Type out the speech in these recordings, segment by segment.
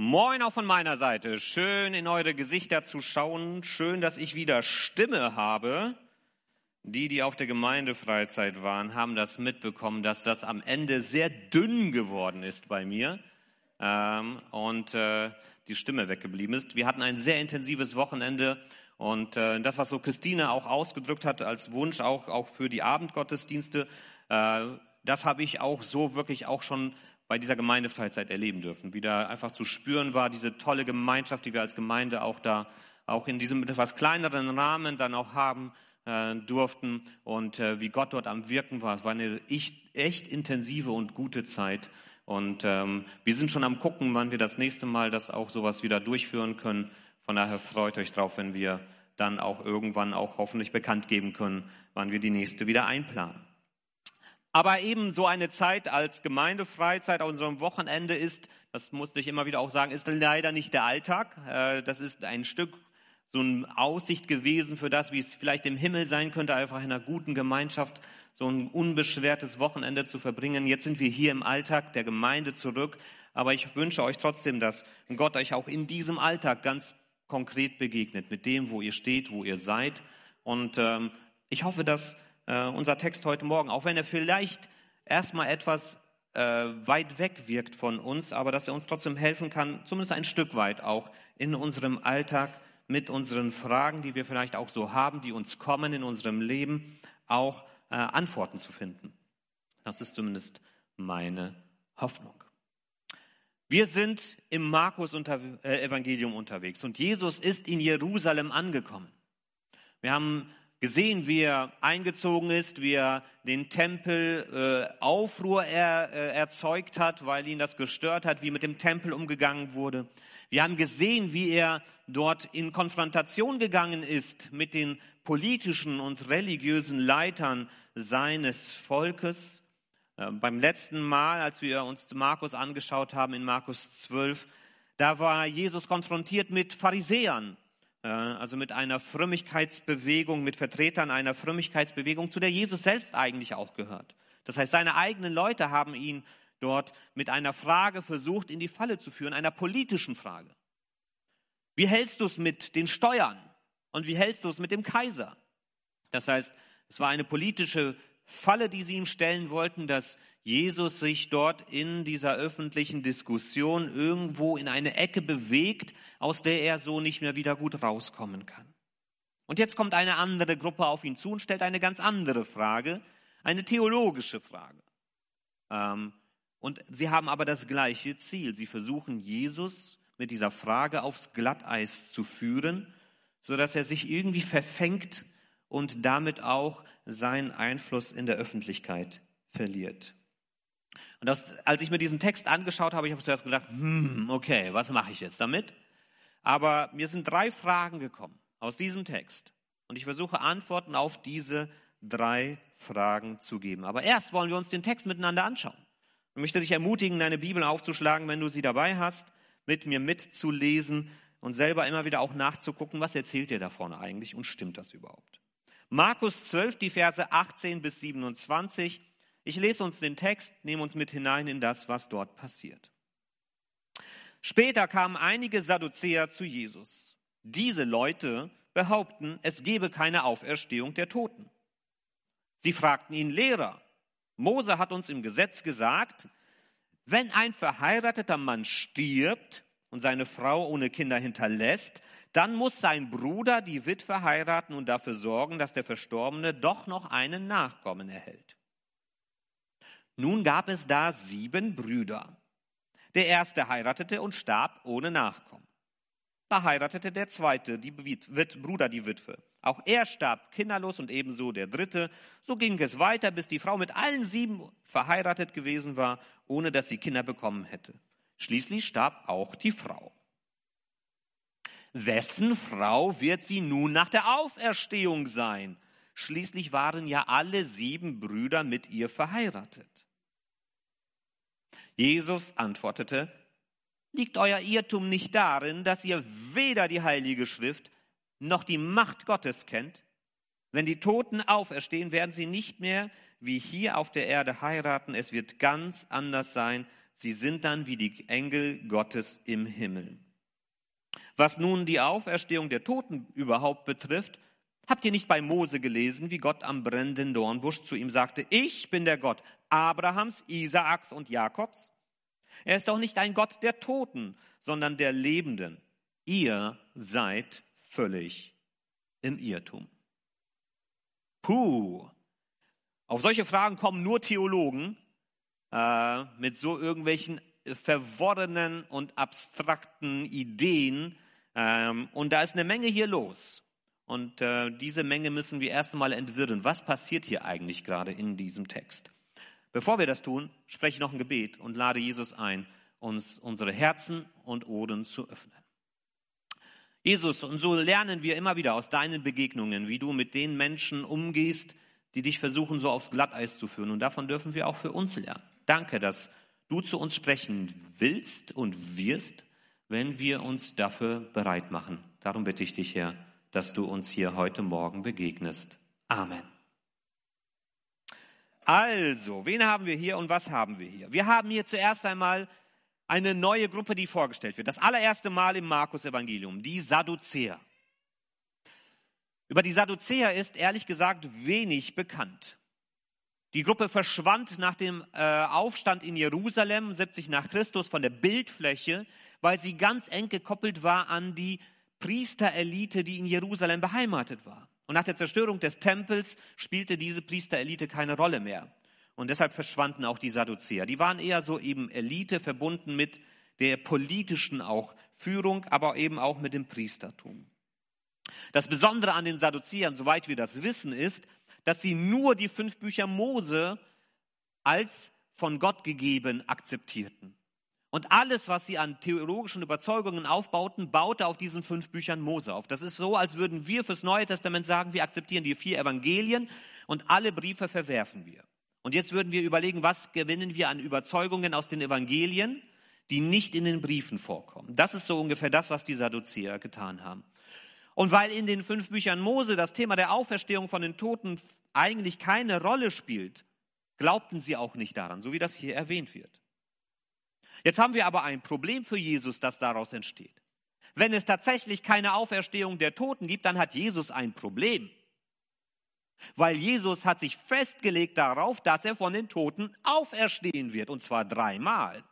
Moin auch von meiner Seite. Schön in eure Gesichter zu schauen. Schön, dass ich wieder Stimme habe. Die, die auf der Gemeindefreizeit waren, haben das mitbekommen, dass das am Ende sehr dünn geworden ist bei mir ähm, und äh, die Stimme weggeblieben ist. Wir hatten ein sehr intensives Wochenende und äh, das, was so Christine auch ausgedrückt hat als Wunsch, auch, auch für die Abendgottesdienste, äh, das habe ich auch so wirklich auch schon bei dieser Gemeindefreizeit erleben dürfen. Wieder einfach zu spüren war, diese tolle Gemeinschaft, die wir als Gemeinde auch da, auch in diesem etwas kleineren Rahmen dann auch haben äh, durften und äh, wie Gott dort am Wirken war. Es war eine echt, echt intensive und gute Zeit. Und ähm, wir sind schon am gucken, wann wir das nächste Mal das auch sowas wieder durchführen können. Von daher freut euch drauf, wenn wir dann auch irgendwann auch hoffentlich bekannt geben können, wann wir die nächste wieder einplanen. Aber eben so eine Zeit als Gemeindefreizeit auf unserem Wochenende ist, das musste ich immer wieder auch sagen, ist leider nicht der Alltag. Äh, das ist ein Stück so eine Aussicht gewesen für das, wie es vielleicht im Himmel sein könnte, einfach in einer guten Gemeinschaft so ein unbeschwertes Wochenende zu verbringen. Jetzt sind wir hier im Alltag der Gemeinde zurück, aber ich wünsche euch trotzdem, dass Gott euch auch in diesem Alltag ganz konkret begegnet, mit dem, wo ihr steht, wo ihr seid. Und ähm, ich hoffe, dass äh, unser Text heute Morgen, auch wenn er vielleicht erstmal etwas äh, weit weg wirkt von uns, aber dass er uns trotzdem helfen kann, zumindest ein Stück weit auch in unserem Alltag mit unseren Fragen, die wir vielleicht auch so haben, die uns kommen in unserem Leben, auch äh, Antworten zu finden. Das ist zumindest meine Hoffnung. Wir sind im Markus-Evangelium äh, unterwegs und Jesus ist in Jerusalem angekommen. Wir haben gesehen, wie er eingezogen ist, wie er den Tempel äh, Aufruhr er, äh, erzeugt hat, weil ihn das gestört hat, wie mit dem Tempel umgegangen wurde. Wir haben gesehen, wie er dort in Konfrontation gegangen ist mit den politischen und religiösen Leitern seines Volkes. Äh, beim letzten Mal, als wir uns Markus angeschaut haben in Markus 12, da war Jesus konfrontiert mit Pharisäern, also mit einer Frömmigkeitsbewegung, mit Vertretern einer Frömmigkeitsbewegung, zu der Jesus selbst eigentlich auch gehört. Das heißt, seine eigenen Leute haben ihn dort mit einer Frage versucht, in die Falle zu führen, einer politischen Frage. Wie hältst du es mit den Steuern und wie hältst du es mit dem Kaiser? Das heißt, es war eine politische Falle, die sie ihm stellen wollten, dass Jesus sich dort in dieser öffentlichen Diskussion irgendwo in eine Ecke bewegt, aus der er so nicht mehr wieder gut rauskommen kann. Und jetzt kommt eine andere Gruppe auf ihn zu und stellt eine ganz andere Frage, eine theologische Frage. Ähm, und sie haben aber das gleiche Ziel. Sie versuchen Jesus mit dieser Frage aufs Glatteis zu führen, sodass er sich irgendwie verfängt und damit auch seinen Einfluss in der Öffentlichkeit verliert. Und das, als ich mir diesen Text angeschaut habe, ich habe zuerst gedacht, hm, okay, was mache ich jetzt damit? Aber mir sind drei Fragen gekommen aus diesem Text. Und ich versuche Antworten auf diese drei Fragen zu geben. Aber erst wollen wir uns den Text miteinander anschauen. Ich möchte dich ermutigen, deine Bibel aufzuschlagen, wenn du sie dabei hast, mit mir mitzulesen und selber immer wieder auch nachzugucken, was erzählt dir da vorne eigentlich und stimmt das überhaupt? Markus 12, die Verse 18 bis 27 ich lese uns den Text, nehme uns mit hinein in das, was dort passiert. Später kamen einige Sadduzäer zu Jesus. Diese Leute behaupten, es gebe keine Auferstehung der Toten. Sie fragten ihn, Lehrer, Mose hat uns im Gesetz gesagt, wenn ein verheirateter Mann stirbt und seine Frau ohne Kinder hinterlässt, dann muss sein Bruder die Witwe heiraten und dafür sorgen, dass der Verstorbene doch noch einen Nachkommen erhält. Nun gab es da sieben Brüder. Der erste heiratete und starb ohne Nachkommen. Da heiratete der zweite, die Wit Bruder, die Witwe. Auch er starb kinderlos und ebenso der dritte. So ging es weiter, bis die Frau mit allen sieben verheiratet gewesen war, ohne dass sie Kinder bekommen hätte. Schließlich starb auch die Frau. Wessen Frau wird sie nun nach der Auferstehung sein? Schließlich waren ja alle sieben Brüder mit ihr verheiratet. Jesus antwortete, liegt euer Irrtum nicht darin, dass ihr weder die heilige Schrift noch die Macht Gottes kennt? Wenn die Toten auferstehen, werden sie nicht mehr wie hier auf der Erde heiraten. Es wird ganz anders sein sie sind dann wie die Engel Gottes im Himmel. Was nun die Auferstehung der Toten überhaupt betrifft, habt ihr nicht bei Mose gelesen, wie Gott am brennenden Dornbusch zu ihm sagte, ich bin der Gott Abrahams, Isaaks und Jakobs? Er ist doch nicht ein Gott der Toten, sondern der Lebenden. Ihr seid völlig im Irrtum. Puh. Auf solche Fragen kommen nur Theologen äh, mit so irgendwelchen verworrenen und abstrakten Ideen. Ähm, und da ist eine Menge hier los. Und äh, diese Menge müssen wir erst einmal entwirren. Was passiert hier eigentlich gerade in diesem Text? Bevor wir das tun, spreche ich noch ein Gebet und lade Jesus ein, uns unsere Herzen und Ohren zu öffnen. Jesus, und so lernen wir immer wieder aus deinen Begegnungen, wie du mit den Menschen umgehst, die dich versuchen, so aufs Glatteis zu führen. Und davon dürfen wir auch für uns lernen. Danke, dass du zu uns sprechen willst und wirst, wenn wir uns dafür bereit machen. Darum bitte ich dich, Herr, dass du uns hier heute Morgen begegnest. Amen. Also, wen haben wir hier und was haben wir hier? Wir haben hier zuerst einmal eine neue Gruppe, die vorgestellt wird. Das allererste Mal im Markus-Evangelium, die Sadduzäer. Über die Sadduzäer ist ehrlich gesagt wenig bekannt. Die Gruppe verschwand nach dem äh, Aufstand in Jerusalem 70 nach Christus von der Bildfläche, weil sie ganz eng gekoppelt war an die Priesterelite, die in Jerusalem beheimatet war. Und nach der Zerstörung des Tempels spielte diese Priesterelite keine Rolle mehr. Und deshalb verschwanden auch die Sadduzäer. Die waren eher so eben Elite verbunden mit der politischen auch Führung, aber eben auch mit dem Priestertum. Das Besondere an den Sadduzäern, soweit wir das wissen, ist, dass sie nur die fünf Bücher Mose als von Gott gegeben akzeptierten. Und alles, was sie an theologischen Überzeugungen aufbauten, baute auf diesen fünf Büchern Mose auf. Das ist so, als würden wir fürs Neue Testament sagen, wir akzeptieren die vier Evangelien und alle Briefe verwerfen wir. Und jetzt würden wir überlegen, was gewinnen wir an Überzeugungen aus den Evangelien, die nicht in den Briefen vorkommen. Das ist so ungefähr das, was die Sadduzäer getan haben. Und weil in den fünf Büchern Mose das Thema der Auferstehung von den Toten eigentlich keine Rolle spielt, glaubten sie auch nicht daran, so wie das hier erwähnt wird. Jetzt haben wir aber ein Problem für Jesus, das daraus entsteht. Wenn es tatsächlich keine Auferstehung der Toten gibt, dann hat Jesus ein Problem. Weil Jesus hat sich festgelegt darauf, dass er von den Toten auferstehen wird, und zwar dreimal.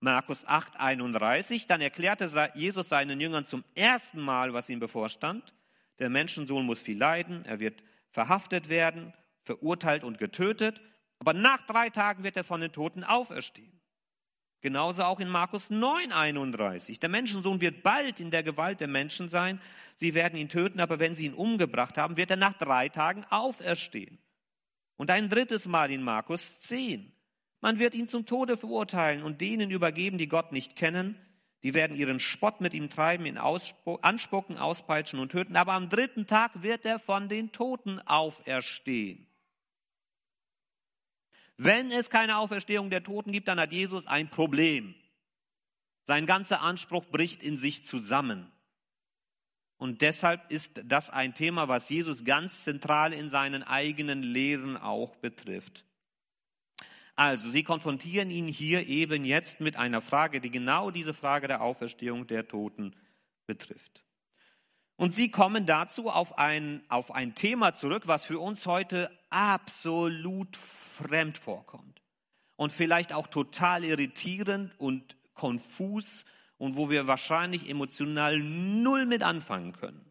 Markus 8, 31, dann erklärte Jesus seinen Jüngern zum ersten Mal, was ihm bevorstand. Der Menschensohn muss viel leiden, er wird verhaftet werden, verurteilt und getötet, aber nach drei Tagen wird er von den Toten auferstehen. Genauso auch in Markus 9, 31. Der Menschensohn wird bald in der Gewalt der Menschen sein. Sie werden ihn töten, aber wenn sie ihn umgebracht haben, wird er nach drei Tagen auferstehen. Und ein drittes Mal in Markus 10. Man wird ihn zum Tode verurteilen und denen übergeben, die Gott nicht kennen. Die werden ihren Spott mit ihm treiben, ihn anspucken, auspeitschen und töten. Aber am dritten Tag wird er von den Toten auferstehen. Wenn es keine Auferstehung der Toten gibt, dann hat Jesus ein Problem. Sein ganzer Anspruch bricht in sich zusammen. Und deshalb ist das ein Thema, was Jesus ganz zentral in seinen eigenen Lehren auch betrifft. Also, sie konfrontieren ihn hier eben jetzt mit einer Frage, die genau diese Frage der Auferstehung der Toten betrifft. Und sie kommen dazu auf ein, auf ein Thema zurück, was für uns heute absolut fremd vorkommt und vielleicht auch total irritierend und konfus und wo wir wahrscheinlich emotional null mit anfangen können.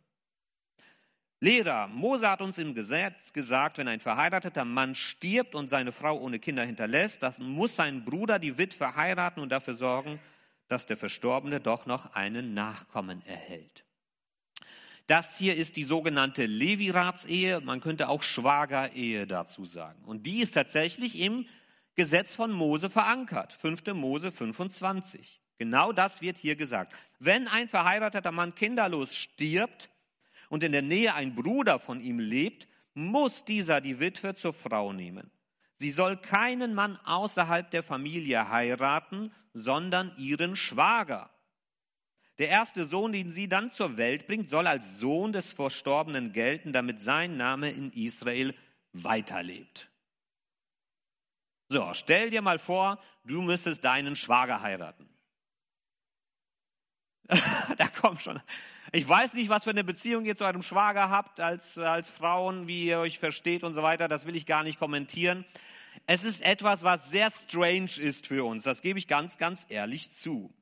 Lehrer, Mose hat uns im Gesetz gesagt, wenn ein verheirateter Mann stirbt und seine Frau ohne Kinder hinterlässt, dann muss sein Bruder die Witwe heiraten und dafür sorgen, dass der Verstorbene doch noch einen Nachkommen erhält. Das hier ist die sogenannte Leviratsehe, man könnte auch Schwagerehe dazu sagen. Und die ist tatsächlich im Gesetz von Mose verankert, 5. Mose 25. Genau das wird hier gesagt. Wenn ein verheirateter Mann kinderlos stirbt und in der Nähe ein Bruder von ihm lebt, muss dieser die Witwe zur Frau nehmen. Sie soll keinen Mann außerhalb der Familie heiraten, sondern ihren Schwager. Der erste Sohn, den sie dann zur Welt bringt, soll als Sohn des Verstorbenen gelten, damit sein Name in Israel weiterlebt. So, stell dir mal vor, du müsstest deinen Schwager heiraten. da kommt schon. Ich weiß nicht, was für eine Beziehung ihr zu eurem Schwager habt als, als Frauen, wie ihr euch versteht und so weiter. Das will ich gar nicht kommentieren. Es ist etwas, was sehr strange ist für uns. Das gebe ich ganz, ganz ehrlich zu.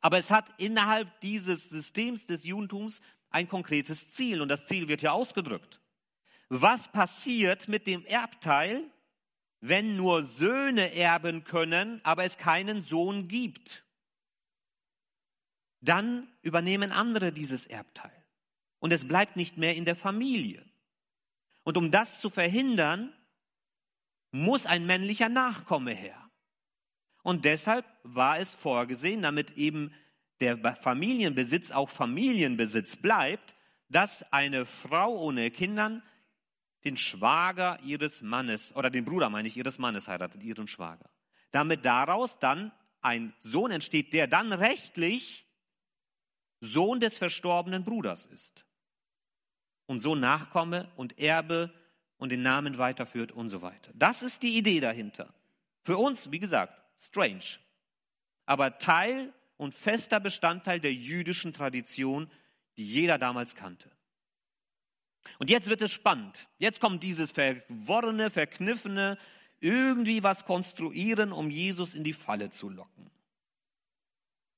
Aber es hat innerhalb dieses Systems des Judentums ein konkretes Ziel und das Ziel wird hier ausgedrückt. Was passiert mit dem Erbteil, wenn nur Söhne erben können, aber es keinen Sohn gibt? Dann übernehmen andere dieses Erbteil und es bleibt nicht mehr in der Familie. Und um das zu verhindern, muss ein männlicher Nachkomme her. Und deshalb war es vorgesehen, damit eben der Familienbesitz auch Familienbesitz bleibt, dass eine Frau ohne Kindern den Schwager ihres Mannes, oder den Bruder meine ich, ihres Mannes heiratet, ihren Schwager. Damit daraus dann ein Sohn entsteht, der dann rechtlich Sohn des verstorbenen Bruders ist. Und so Nachkomme und Erbe und den Namen weiterführt und so weiter. Das ist die Idee dahinter. Für uns, wie gesagt, strange. Aber Teil und fester Bestandteil der jüdischen Tradition, die jeder damals kannte. Und jetzt wird es spannend. Jetzt kommt dieses verworrene, verkniffene, irgendwie was konstruieren, um Jesus in die Falle zu locken.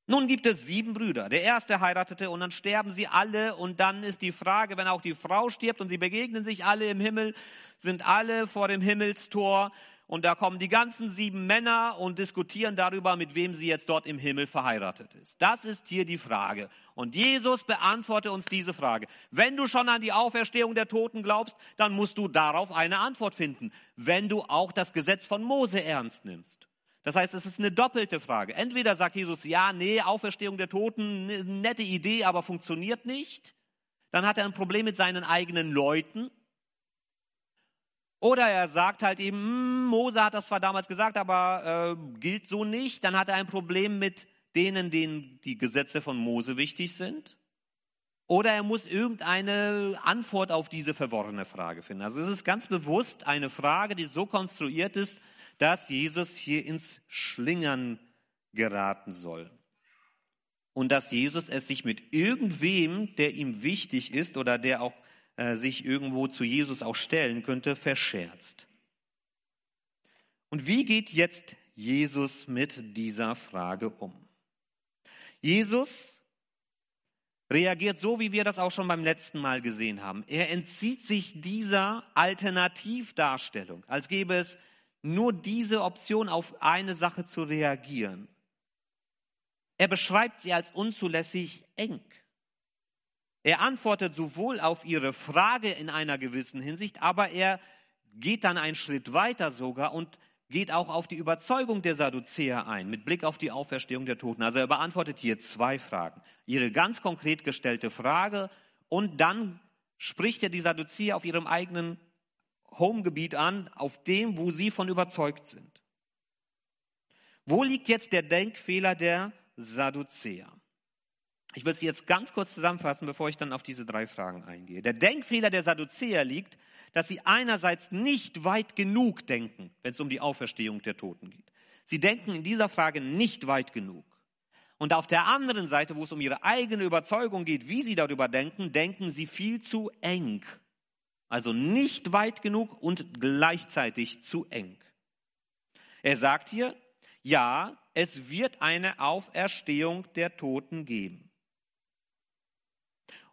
Nun gibt es sieben Brüder. Der erste heiratete und dann sterben sie alle und dann ist die Frage, wenn auch die Frau stirbt und sie begegnen sich alle im Himmel, sind alle vor dem Himmelstor und da kommen die ganzen sieben Männer und diskutieren darüber, mit wem sie jetzt dort im Himmel verheiratet ist. Das ist hier die Frage. Und Jesus beantwortet uns diese Frage. Wenn du schon an die Auferstehung der Toten glaubst, dann musst du darauf eine Antwort finden, wenn du auch das Gesetz von Mose ernst nimmst. Das heißt, es ist eine doppelte Frage. Entweder sagt Jesus, ja, nee, Auferstehung der Toten, nette Idee, aber funktioniert nicht. Dann hat er ein Problem mit seinen eigenen Leuten. Oder er sagt halt eben, hm, Mose hat das zwar damals gesagt, aber äh, gilt so nicht. Dann hat er ein Problem mit denen, denen die Gesetze von Mose wichtig sind. Oder er muss irgendeine Antwort auf diese verworrene Frage finden. Also es ist ganz bewusst eine Frage, die so konstruiert ist, dass Jesus hier ins Schlingern geraten soll. Und dass Jesus es sich mit irgendwem, der ihm wichtig ist oder der auch äh, sich irgendwo zu Jesus auch stellen könnte, verscherzt. Und wie geht jetzt Jesus mit dieser Frage um? Jesus reagiert so, wie wir das auch schon beim letzten Mal gesehen haben. Er entzieht sich dieser Alternativdarstellung, als gäbe es nur diese Option auf eine Sache zu reagieren. Er beschreibt sie als unzulässig eng. Er antwortet sowohl auf ihre Frage in einer gewissen Hinsicht, aber er geht dann einen Schritt weiter sogar und geht auch auf die Überzeugung der Sadduzäer ein, mit Blick auf die Auferstehung der Toten. Also er beantwortet hier zwei Fragen. Ihre ganz konkret gestellte Frage und dann spricht er die Sadduzäer auf ihrem eigenen Homegebiet an, auf dem, wo sie von überzeugt sind. Wo liegt jetzt der Denkfehler der Sadduzäer? Ich will es jetzt ganz kurz zusammenfassen, bevor ich dann auf diese drei Fragen eingehe. Der Denkfehler der Sadduzäer liegt, dass sie einerseits nicht weit genug denken, wenn es um die Auferstehung der Toten geht. Sie denken in dieser Frage nicht weit genug. Und auf der anderen Seite, wo es um ihre eigene Überzeugung geht, wie sie darüber denken, denken sie viel zu eng also nicht weit genug und gleichzeitig zu eng. Er sagt hier, ja, es wird eine Auferstehung der Toten geben.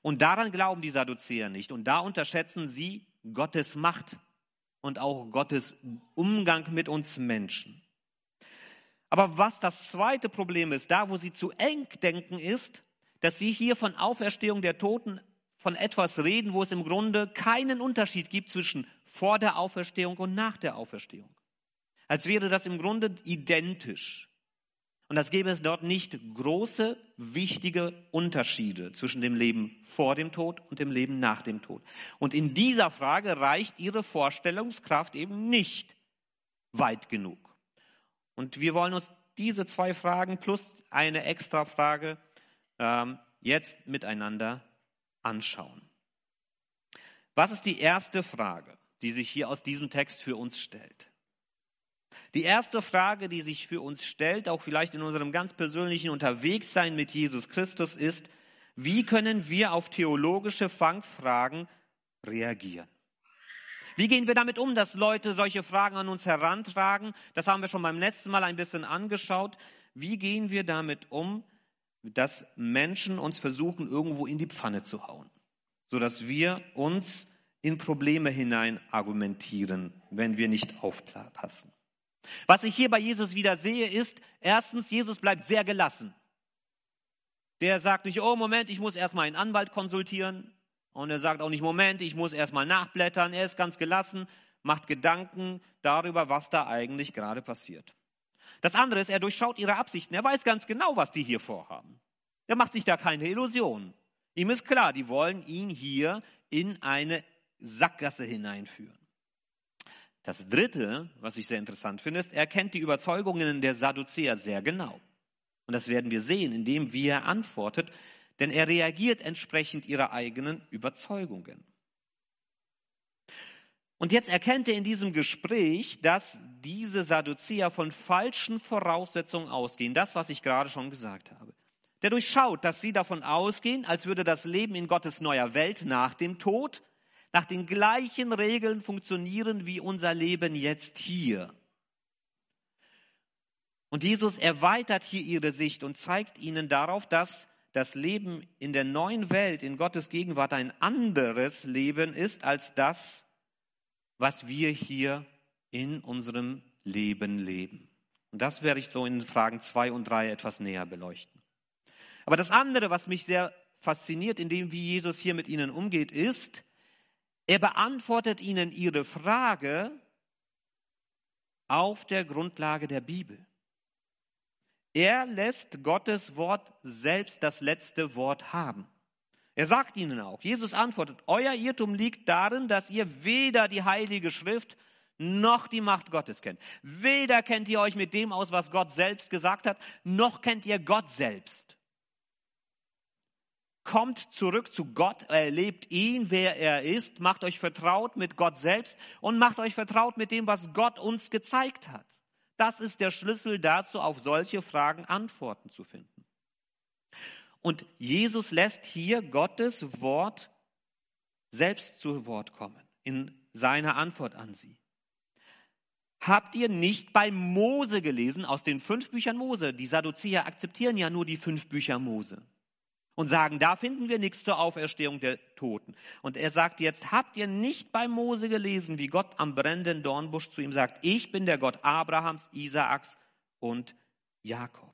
Und daran glauben die Sadduzäer nicht. Und da unterschätzen sie Gottes Macht und auch Gottes Umgang mit uns Menschen. Aber was das zweite Problem ist, da wo sie zu eng denken, ist, dass sie hier von Auferstehung der Toten von etwas reden, wo es im Grunde keinen Unterschied gibt zwischen vor der Auferstehung und nach der Auferstehung. Als wäre das im Grunde identisch. Und als gäbe es dort nicht große, wichtige Unterschiede zwischen dem Leben vor dem Tod und dem Leben nach dem Tod. Und in dieser Frage reicht ihre Vorstellungskraft eben nicht weit genug. Und wir wollen uns diese zwei Fragen plus eine extra Frage ähm, jetzt miteinander anschauen. Was ist die erste Frage, die sich hier aus diesem Text für uns stellt? Die erste Frage, die sich für uns stellt, auch vielleicht in unserem ganz persönlichen Unterwegssein mit Jesus Christus, ist, wie können wir auf theologische Fangfragen reagieren? Wie gehen wir damit um, dass Leute solche Fragen an uns herantragen? Das haben wir schon beim letzten Mal ein bisschen angeschaut. Wie gehen wir damit um, dass Menschen uns versuchen, irgendwo in die Pfanne zu hauen, sodass wir uns in Probleme hinein argumentieren, wenn wir nicht aufpassen. Was ich hier bei Jesus wieder sehe, ist, erstens, Jesus bleibt sehr gelassen. Der sagt nicht, oh Moment, ich muss erstmal einen Anwalt konsultieren. Und er sagt auch nicht, Moment, ich muss erstmal nachblättern. Er ist ganz gelassen, macht Gedanken darüber, was da eigentlich gerade passiert. Das andere ist, er durchschaut ihre Absichten. Er weiß ganz genau, was die hier vorhaben. Er macht sich da keine Illusionen. Ihm ist klar, die wollen ihn hier in eine Sackgasse hineinführen. Das Dritte, was ich sehr interessant finde, ist, er kennt die Überzeugungen der Sadduzäer sehr genau. Und das werden wir sehen, indem wie er antwortet, denn er reagiert entsprechend ihrer eigenen Überzeugungen. Und jetzt erkennt er in diesem Gespräch, dass diese Sadduzäer von falschen Voraussetzungen ausgehen. Das, was ich gerade schon gesagt habe. Der durchschaut, dass sie davon ausgehen, als würde das Leben in Gottes neuer Welt nach dem Tod nach den gleichen Regeln funktionieren wie unser Leben jetzt hier. Und Jesus erweitert hier ihre Sicht und zeigt ihnen darauf, dass das Leben in der neuen Welt, in Gottes Gegenwart, ein anderes Leben ist als das, was wir hier in unserem Leben leben. Und das werde ich so in Fragen zwei und drei etwas näher beleuchten. Aber das andere, was mich sehr fasziniert, in dem, wie Jesus hier mit ihnen umgeht, ist, er beantwortet ihnen ihre Frage auf der Grundlage der Bibel. Er lässt Gottes Wort selbst das letzte Wort haben. Er sagt ihnen auch, Jesus antwortet, euer Irrtum liegt darin, dass ihr weder die heilige Schrift noch die Macht Gottes kennt. Weder kennt ihr euch mit dem aus, was Gott selbst gesagt hat, noch kennt ihr Gott selbst kommt zurück zu Gott, erlebt ihn, wer er ist, macht euch vertraut mit Gott selbst und macht euch vertraut mit dem, was Gott uns gezeigt hat. Das ist der Schlüssel dazu, auf solche Fragen Antworten zu finden. Und Jesus lässt hier Gottes Wort selbst zu Wort kommen in seiner Antwort an sie. Habt ihr nicht bei Mose gelesen, aus den fünf Büchern Mose? Die Sadduzäer akzeptieren ja nur die fünf Bücher Mose und sagen, da finden wir nichts zur Auferstehung der Toten. Und er sagt jetzt, habt ihr nicht bei Mose gelesen, wie Gott am brennenden Dornbusch zu ihm sagt, ich bin der Gott Abrahams, Isaaks und Jakobs.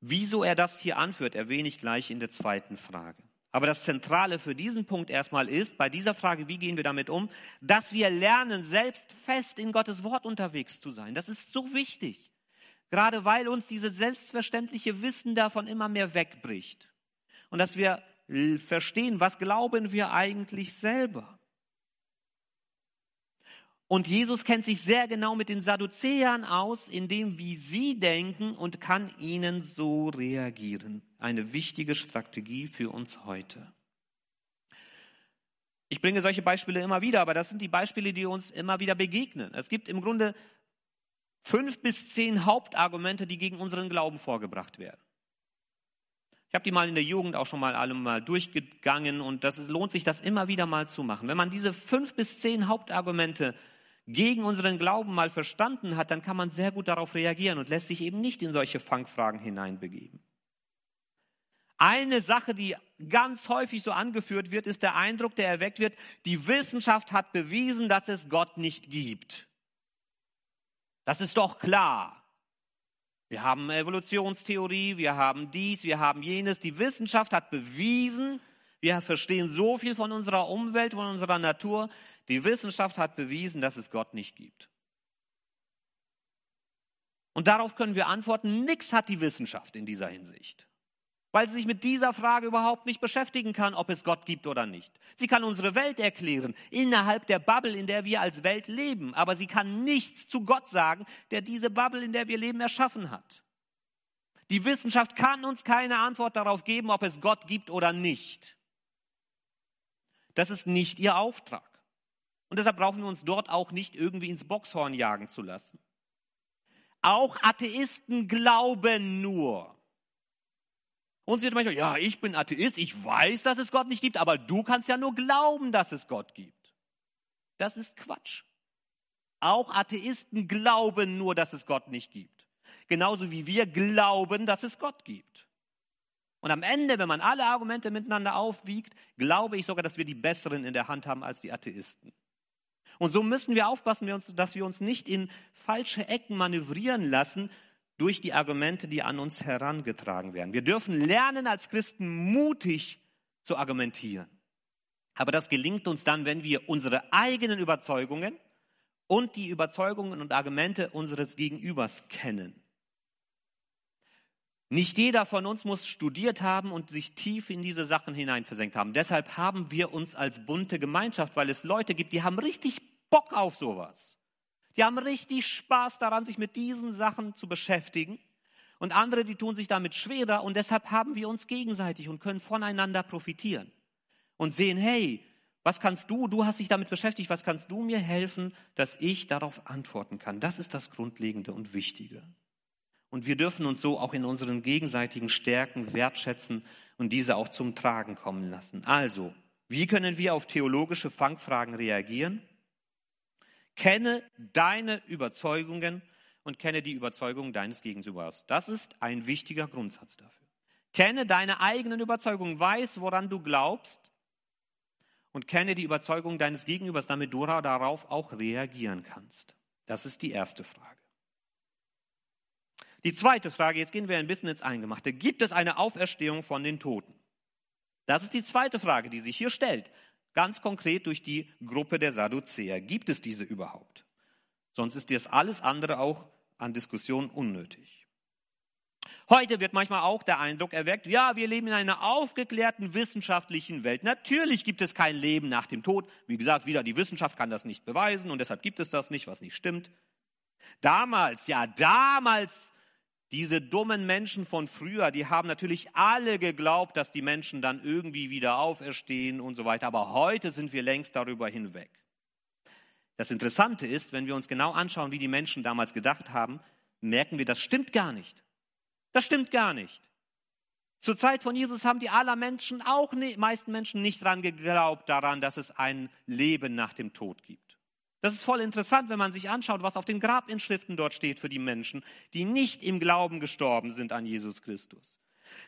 Wieso er das hier anführt, erwähne ich gleich in der zweiten Frage. Aber das Zentrale für diesen Punkt erstmal ist, bei dieser Frage, wie gehen wir damit um, dass wir lernen, selbst fest in Gottes Wort unterwegs zu sein. Das ist so wichtig. Gerade weil uns dieses selbstverständliche Wissen davon immer mehr wegbricht. Und dass wir verstehen, was glauben wir eigentlich selber. Und Jesus kennt sich sehr genau mit den Sadduzäern aus, in dem, wie sie denken und kann ihnen so reagieren. Eine wichtige Strategie für uns heute. Ich bringe solche Beispiele immer wieder, aber das sind die Beispiele, die uns immer wieder begegnen. Es gibt im Grunde fünf bis zehn Hauptargumente, die gegen unseren Glauben vorgebracht werden. Ich habe die mal in der Jugend auch schon mal alle mal durchgegangen und das ist, lohnt sich, das immer wieder mal zu machen. Wenn man diese fünf bis zehn Hauptargumente gegen unseren Glauben mal verstanden hat, dann kann man sehr gut darauf reagieren und lässt sich eben nicht in solche Fangfragen hineinbegeben. Eine Sache, die ganz häufig so angeführt wird, ist der Eindruck, der erweckt wird, die Wissenschaft hat bewiesen, dass es Gott nicht gibt. Das ist doch klar. Wir haben Evolutionstheorie, wir haben dies, wir haben jenes. Die Wissenschaft hat bewiesen, wir verstehen so viel von unserer Umwelt, von unserer Natur. Die Wissenschaft hat bewiesen, dass es Gott nicht gibt. Und darauf können wir antworten, nichts hat die Wissenschaft in dieser Hinsicht weil sie sich mit dieser Frage überhaupt nicht beschäftigen kann, ob es Gott gibt oder nicht. Sie kann unsere Welt erklären, innerhalb der Bubble, in der wir als Welt leben, aber sie kann nichts zu Gott sagen, der diese Bubble, in der wir leben, erschaffen hat. Die Wissenschaft kann uns keine Antwort darauf geben, ob es Gott gibt oder nicht. Das ist nicht ihr Auftrag. Und deshalb brauchen wir uns dort auch nicht irgendwie ins Boxhorn jagen zu lassen. Auch Atheisten glauben nur. Uns wird manchmal, ja, ich bin Atheist, ich weiß, dass es Gott nicht gibt, aber du kannst ja nur glauben, dass es Gott gibt. Das ist Quatsch. Auch Atheisten glauben nur, dass es Gott nicht gibt. Genauso wie wir glauben, dass es Gott gibt. Und am Ende, wenn man alle Argumente miteinander aufwiegt, glaube ich sogar, dass wir die besseren in der Hand haben als die Atheisten. Und so müssen wir aufpassen, dass wir uns nicht in falsche Ecken manövrieren lassen durch die Argumente, die an uns herangetragen werden. Wir dürfen lernen, als Christen mutig zu argumentieren. Aber das gelingt uns dann, wenn wir unsere eigenen Überzeugungen und die Überzeugungen und Argumente unseres Gegenübers kennen. Nicht jeder von uns muss studiert haben und sich tief in diese Sachen hineinversenkt haben. Deshalb haben wir uns als bunte Gemeinschaft, weil es Leute gibt, die haben richtig Bock auf sowas. Die haben richtig Spaß daran, sich mit diesen Sachen zu beschäftigen. Und andere, die tun sich damit schwerer. Und deshalb haben wir uns gegenseitig und können voneinander profitieren. Und sehen, hey, was kannst du, du hast dich damit beschäftigt, was kannst du mir helfen, dass ich darauf antworten kann? Das ist das Grundlegende und Wichtige. Und wir dürfen uns so auch in unseren gegenseitigen Stärken wertschätzen und diese auch zum Tragen kommen lassen. Also, wie können wir auf theologische Fangfragen reagieren? Kenne deine Überzeugungen und kenne die Überzeugungen deines Gegenübers. Das ist ein wichtiger Grundsatz dafür. Kenne deine eigenen Überzeugungen, weiß, woran du glaubst und kenne die Überzeugung deines Gegenübers, damit du darauf auch reagieren kannst. Das ist die erste Frage. Die zweite Frage, jetzt gehen wir ein bisschen ins Eingemachte. Gibt es eine Auferstehung von den Toten? Das ist die zweite Frage, die sich hier stellt. Ganz konkret durch die Gruppe der Sadduzäer. Gibt es diese überhaupt? Sonst ist das alles andere auch an Diskussion unnötig. Heute wird manchmal auch der Eindruck erweckt, ja, wir leben in einer aufgeklärten wissenschaftlichen Welt. Natürlich gibt es kein Leben nach dem Tod. Wie gesagt, wieder die Wissenschaft kann das nicht beweisen und deshalb gibt es das nicht, was nicht stimmt. Damals, ja, damals, diese dummen Menschen von früher, die haben natürlich alle geglaubt, dass die Menschen dann irgendwie wieder auferstehen und so weiter. Aber heute sind wir längst darüber hinweg. Das Interessante ist, wenn wir uns genau anschauen, wie die Menschen damals gedacht haben, merken wir, das stimmt gar nicht. Das stimmt gar nicht. Zur Zeit von Jesus haben die aller Menschen, auch die meisten Menschen, nicht daran geglaubt, daran, dass es ein Leben nach dem Tod gibt. Das ist voll interessant, wenn man sich anschaut, was auf den Grabinschriften dort steht für die Menschen, die nicht im Glauben gestorben sind an Jesus Christus.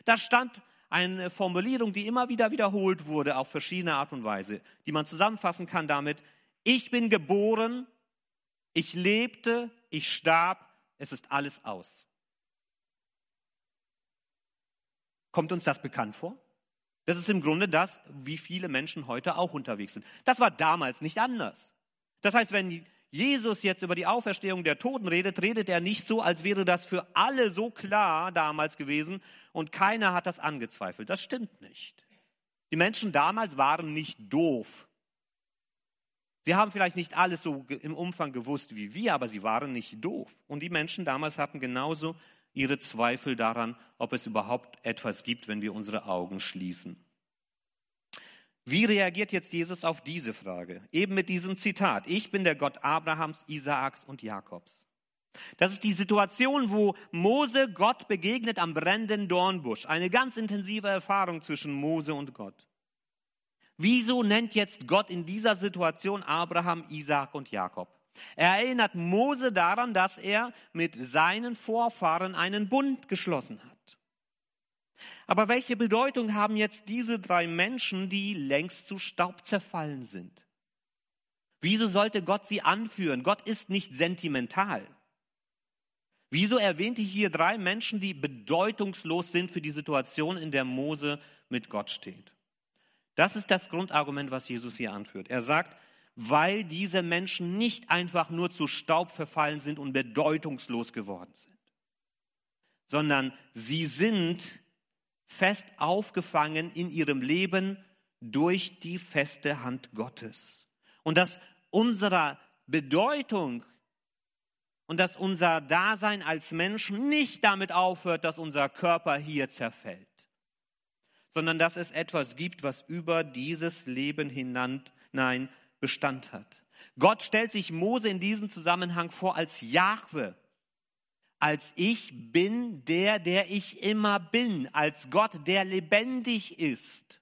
Da stand eine Formulierung, die immer wieder wiederholt wurde auf verschiedene Art und Weise, die man zusammenfassen kann damit, ich bin geboren, ich lebte, ich starb, es ist alles aus. Kommt uns das bekannt vor? Das ist im Grunde das, wie viele Menschen heute auch unterwegs sind. Das war damals nicht anders. Das heißt, wenn Jesus jetzt über die Auferstehung der Toten redet, redet er nicht so, als wäre das für alle so klar damals gewesen und keiner hat das angezweifelt. Das stimmt nicht. Die Menschen damals waren nicht doof. Sie haben vielleicht nicht alles so im Umfang gewusst wie wir, aber sie waren nicht doof. Und die Menschen damals hatten genauso ihre Zweifel daran, ob es überhaupt etwas gibt, wenn wir unsere Augen schließen. Wie reagiert jetzt Jesus auf diese Frage? Eben mit diesem Zitat. Ich bin der Gott Abrahams, Isaaks und Jakobs. Das ist die Situation, wo Mose Gott begegnet am brennenden Dornbusch. Eine ganz intensive Erfahrung zwischen Mose und Gott. Wieso nennt jetzt Gott in dieser Situation Abraham, Isaak und Jakob? Er erinnert Mose daran, dass er mit seinen Vorfahren einen Bund geschlossen hat. Aber welche Bedeutung haben jetzt diese drei Menschen, die längst zu Staub zerfallen sind? Wieso sollte Gott sie anführen? Gott ist nicht sentimental. Wieso erwähnte hier drei Menschen, die bedeutungslos sind für die Situation, in der Mose mit Gott steht? Das ist das Grundargument, was Jesus hier anführt. Er sagt, weil diese Menschen nicht einfach nur zu Staub verfallen sind und bedeutungslos geworden sind, sondern sie sind fest aufgefangen in ihrem Leben durch die feste Hand Gottes. Und dass unsere Bedeutung und dass unser Dasein als Menschen nicht damit aufhört, dass unser Körper hier zerfällt, sondern dass es etwas gibt, was über dieses Leben hinein Bestand hat. Gott stellt sich Mose in diesem Zusammenhang vor als Jahwe, als ich bin der, der ich immer bin, als Gott, der lebendig ist.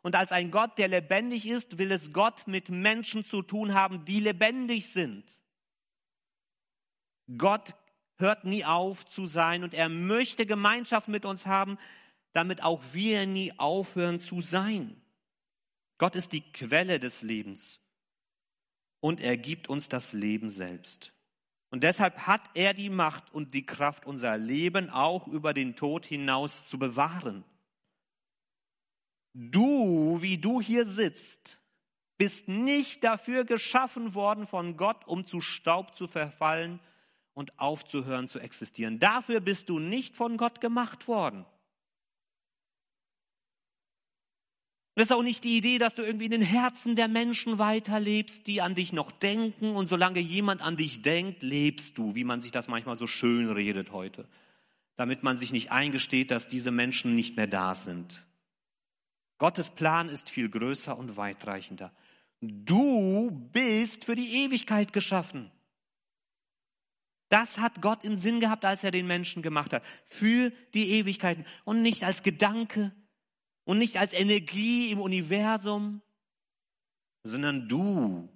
Und als ein Gott, der lebendig ist, will es Gott mit Menschen zu tun haben, die lebendig sind. Gott hört nie auf zu sein und er möchte Gemeinschaft mit uns haben, damit auch wir nie aufhören zu sein. Gott ist die Quelle des Lebens und er gibt uns das Leben selbst. Und deshalb hat er die Macht und die Kraft, unser Leben auch über den Tod hinaus zu bewahren. Du, wie du hier sitzt, bist nicht dafür geschaffen worden von Gott, um zu Staub zu verfallen und aufzuhören zu existieren. Dafür bist du nicht von Gott gemacht worden. Das ist auch nicht die Idee, dass du irgendwie in den Herzen der Menschen weiterlebst, die an dich noch denken und solange jemand an dich denkt, lebst du, wie man sich das manchmal so schön redet heute, damit man sich nicht eingesteht, dass diese Menschen nicht mehr da sind. Gottes Plan ist viel größer und weitreichender. Du bist für die Ewigkeit geschaffen. Das hat Gott im Sinn gehabt, als er den Menschen gemacht hat. Für die Ewigkeiten und nicht als Gedanke, und nicht als Energie im Universum, sondern du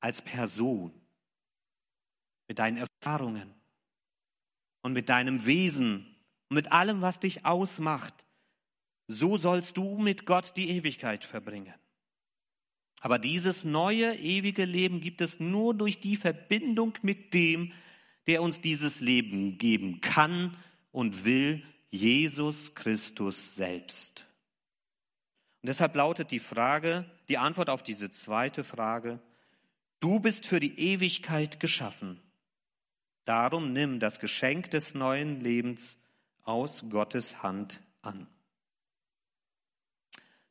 als Person mit deinen Erfahrungen und mit deinem Wesen und mit allem, was dich ausmacht. So sollst du mit Gott die Ewigkeit verbringen. Aber dieses neue, ewige Leben gibt es nur durch die Verbindung mit dem, der uns dieses Leben geben kann und will, Jesus Christus selbst. Und deshalb lautet die Frage, die Antwort auf diese zweite Frage, du bist für die Ewigkeit geschaffen. Darum nimm das Geschenk des neuen Lebens aus Gottes Hand an.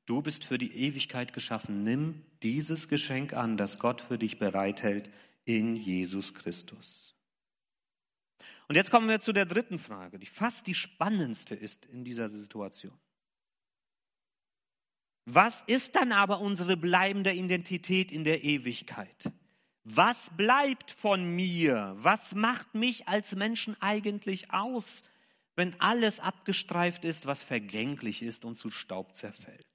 Du bist für die Ewigkeit geschaffen. Nimm dieses Geschenk an, das Gott für dich bereithält in Jesus Christus. Und jetzt kommen wir zu der dritten Frage, die fast die spannendste ist in dieser Situation. Was ist dann aber unsere bleibende Identität in der Ewigkeit? Was bleibt von mir? Was macht mich als Menschen eigentlich aus, wenn alles abgestreift ist, was vergänglich ist und zu Staub zerfällt?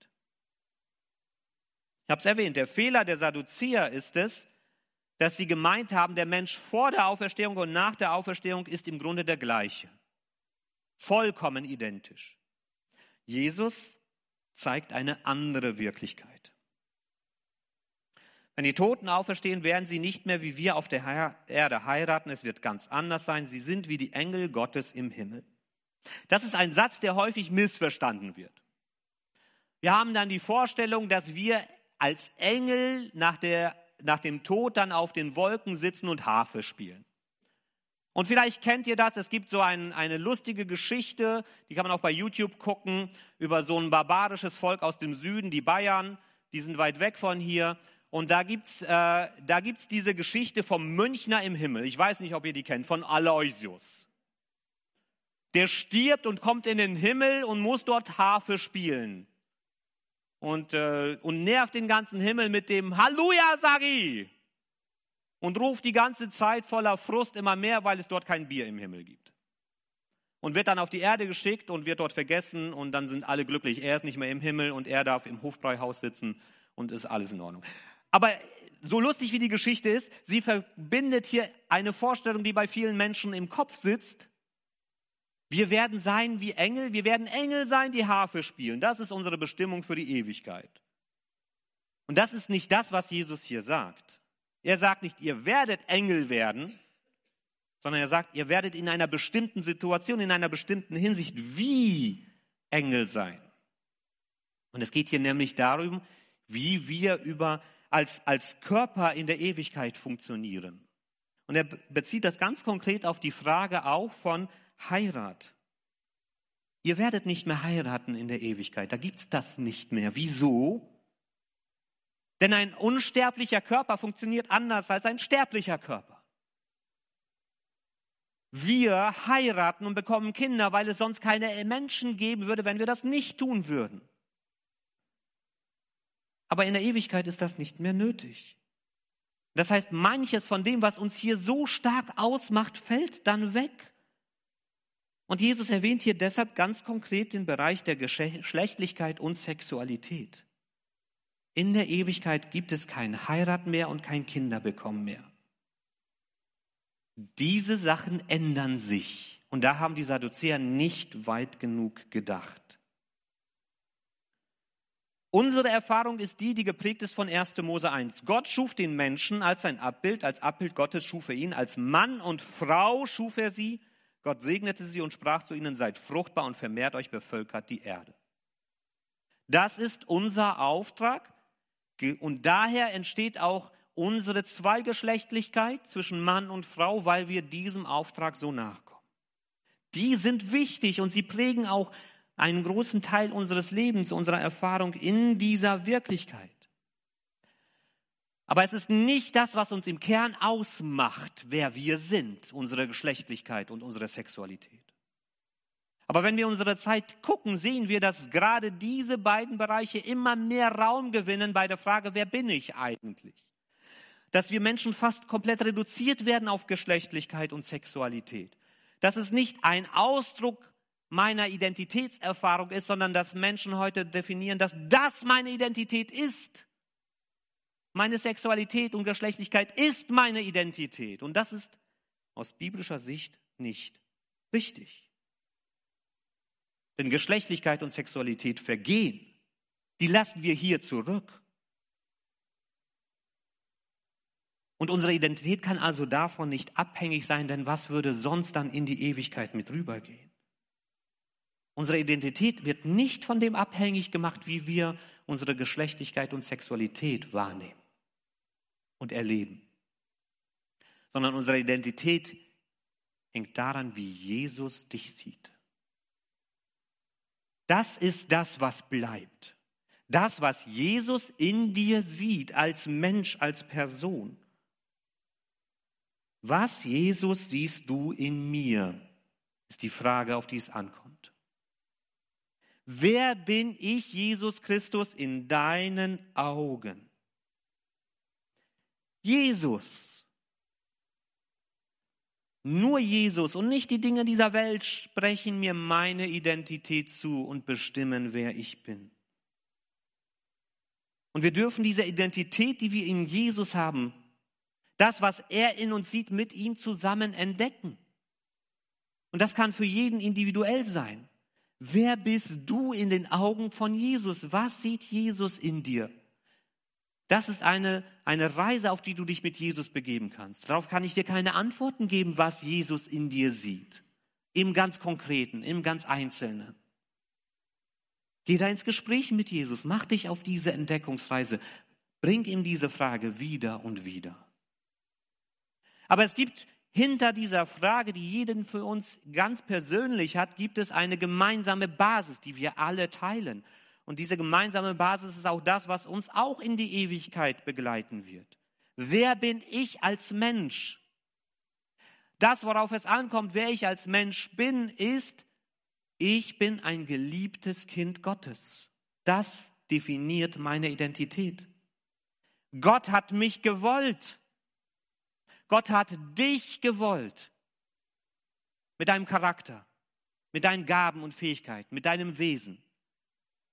Ich habe es erwähnt, der Fehler der Sadduzäer ist es, dass sie gemeint haben, der Mensch vor der Auferstehung und nach der Auferstehung ist im Grunde der gleiche. Vollkommen identisch. Jesus zeigt eine andere Wirklichkeit. Wenn die Toten auferstehen, werden sie nicht mehr wie wir auf der Erde heiraten. Es wird ganz anders sein. Sie sind wie die Engel Gottes im Himmel. Das ist ein Satz, der häufig missverstanden wird. Wir haben dann die Vorstellung, dass wir als Engel nach, der, nach dem Tod dann auf den Wolken sitzen und Harfe spielen. Und vielleicht kennt ihr das, es gibt so ein, eine lustige Geschichte, die kann man auch bei YouTube gucken, über so ein barbarisches Volk aus dem Süden, die Bayern, die sind weit weg von hier. Und da gibt's, äh, da gibt's diese Geschichte vom Münchner im Himmel. Ich weiß nicht, ob ihr die kennt, von Aloysius. Der stirbt und kommt in den Himmel und muss dort Harfe spielen. Und, äh, und nervt den ganzen Himmel mit dem Halleluja, sag ich und ruft die ganze Zeit voller Frust immer mehr, weil es dort kein Bier im Himmel gibt. Und wird dann auf die Erde geschickt und wird dort vergessen und dann sind alle glücklich. Er ist nicht mehr im Himmel und er darf im Hofbräuhaus sitzen und ist alles in Ordnung. Aber so lustig wie die Geschichte ist, sie verbindet hier eine Vorstellung, die bei vielen Menschen im Kopf sitzt. Wir werden sein wie Engel, wir werden Engel sein, die Harfe spielen. Das ist unsere Bestimmung für die Ewigkeit. Und das ist nicht das, was Jesus hier sagt. Er sagt nicht, ihr werdet Engel werden, sondern er sagt, ihr werdet in einer bestimmten Situation, in einer bestimmten Hinsicht wie Engel sein. Und es geht hier nämlich darum, wie wir über, als, als Körper in der Ewigkeit funktionieren. Und er bezieht das ganz konkret auf die Frage auch von Heirat. Ihr werdet nicht mehr heiraten in der Ewigkeit. Da gibt es das nicht mehr. Wieso? Denn ein unsterblicher Körper funktioniert anders als ein sterblicher Körper. Wir heiraten und bekommen Kinder, weil es sonst keine Menschen geben würde, wenn wir das nicht tun würden. Aber in der Ewigkeit ist das nicht mehr nötig. Das heißt, manches von dem, was uns hier so stark ausmacht, fällt dann weg. Und Jesus erwähnt hier deshalb ganz konkret den Bereich der Geschlechtlichkeit und Sexualität. In der Ewigkeit gibt es kein Heirat mehr und kein Kinderbekommen mehr. Diese Sachen ändern sich. Und da haben die Sadduzäer nicht weit genug gedacht. Unsere Erfahrung ist die, die geprägt ist von 1. Mose 1. Gott schuf den Menschen als sein Abbild, als Abbild Gottes schuf er ihn, als Mann und Frau schuf er sie. Gott segnete sie und sprach zu ihnen, seid fruchtbar und vermehrt euch, bevölkert die Erde. Das ist unser Auftrag und daher entsteht auch unsere Zweigeschlechtlichkeit zwischen Mann und Frau, weil wir diesem Auftrag so nachkommen. Die sind wichtig und sie prägen auch einen großen Teil unseres Lebens, unserer Erfahrung in dieser Wirklichkeit. Aber es ist nicht das, was uns im Kern ausmacht, wer wir sind, unsere Geschlechtlichkeit und unsere Sexualität. Aber wenn wir unsere Zeit gucken, sehen wir, dass gerade diese beiden Bereiche immer mehr Raum gewinnen bei der Frage, wer bin ich eigentlich? Dass wir Menschen fast komplett reduziert werden auf Geschlechtlichkeit und Sexualität. Dass es nicht ein Ausdruck meiner Identitätserfahrung ist, sondern dass Menschen heute definieren, dass das meine Identität ist. Meine Sexualität und Geschlechtlichkeit ist meine Identität. Und das ist aus biblischer Sicht nicht richtig. Denn Geschlechtlichkeit und Sexualität vergehen. Die lassen wir hier zurück. Und unsere Identität kann also davon nicht abhängig sein, denn was würde sonst dann in die Ewigkeit mit rübergehen? Unsere Identität wird nicht von dem abhängig gemacht, wie wir unsere Geschlechtlichkeit und Sexualität wahrnehmen und erleben, sondern unsere Identität hängt daran, wie Jesus dich sieht. Das ist das, was bleibt. Das, was Jesus in dir sieht, als Mensch, als Person. Was, Jesus, siehst du in mir, ist die Frage, auf die es ankommt. Wer bin ich, Jesus Christus, in deinen Augen? Jesus. Nur Jesus und nicht die Dinge dieser Welt sprechen mir meine Identität zu und bestimmen, wer ich bin. Und wir dürfen diese Identität, die wir in Jesus haben, das, was er in uns sieht, mit ihm zusammen entdecken. Und das kann für jeden individuell sein. Wer bist du in den Augen von Jesus? Was sieht Jesus in dir? Das ist eine, eine Reise, auf die du dich mit Jesus begeben kannst. Darauf kann ich dir keine Antworten geben, was Jesus in dir sieht. Im ganz Konkreten, im ganz Einzelnen. Geh da ins Gespräch mit Jesus, mach dich auf diese Entdeckungsreise, bring ihm diese Frage wieder und wieder. Aber es gibt hinter dieser Frage, die jeden für uns ganz persönlich hat, gibt es eine gemeinsame Basis, die wir alle teilen. Und diese gemeinsame Basis ist auch das, was uns auch in die Ewigkeit begleiten wird. Wer bin ich als Mensch? Das, worauf es ankommt, wer ich als Mensch bin, ist, ich bin ein geliebtes Kind Gottes. Das definiert meine Identität. Gott hat mich gewollt. Gott hat dich gewollt. Mit deinem Charakter, mit deinen Gaben und Fähigkeiten, mit deinem Wesen.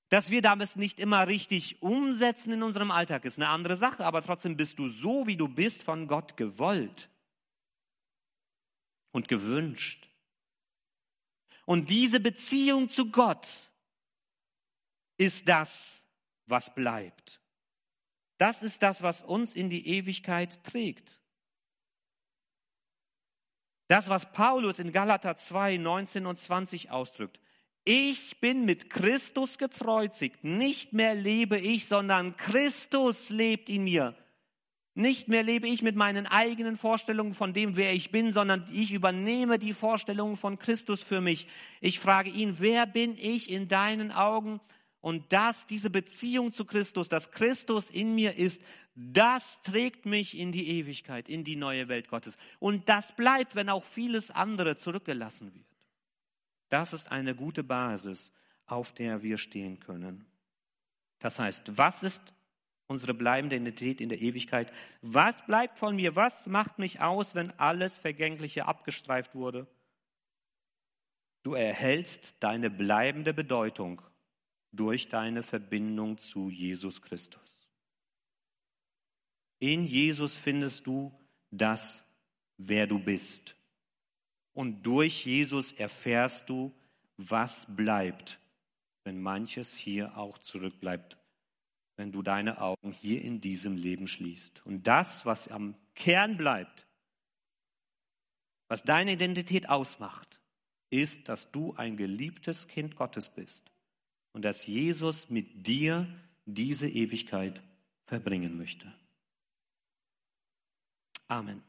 Dass wir damit nicht immer richtig umsetzen in unserem Alltag, ist eine andere Sache, aber trotzdem bist du so, wie du bist, von Gott gewollt und gewünscht. Und diese Beziehung zu Gott ist das, was bleibt. Das ist das, was uns in die Ewigkeit trägt. Das, was Paulus in Galater 2, 19 und 20 ausdrückt. Ich bin mit Christus gekreuzigt. Nicht mehr lebe ich, sondern Christus lebt in mir. Nicht mehr lebe ich mit meinen eigenen Vorstellungen von dem, wer ich bin, sondern ich übernehme die Vorstellungen von Christus für mich. Ich frage ihn, wer bin ich in deinen Augen? Und das, diese Beziehung zu Christus, dass Christus in mir ist, das trägt mich in die Ewigkeit, in die neue Welt Gottes. Und das bleibt, wenn auch vieles andere zurückgelassen wird. Das ist eine gute Basis, auf der wir stehen können. Das heißt, was ist unsere bleibende Identität in der Ewigkeit. Was bleibt von mir? Was macht mich aus, wenn alles Vergängliche abgestreift wurde? Du erhältst deine bleibende Bedeutung durch deine Verbindung zu Jesus Christus. In Jesus findest du das, wer du bist. Und durch Jesus erfährst du, was bleibt, wenn manches hier auch zurückbleibt, wenn du deine Augen hier in diesem Leben schließt. Und das, was am Kern bleibt, was deine Identität ausmacht, ist, dass du ein geliebtes Kind Gottes bist und dass Jesus mit dir diese Ewigkeit verbringen möchte. Amen.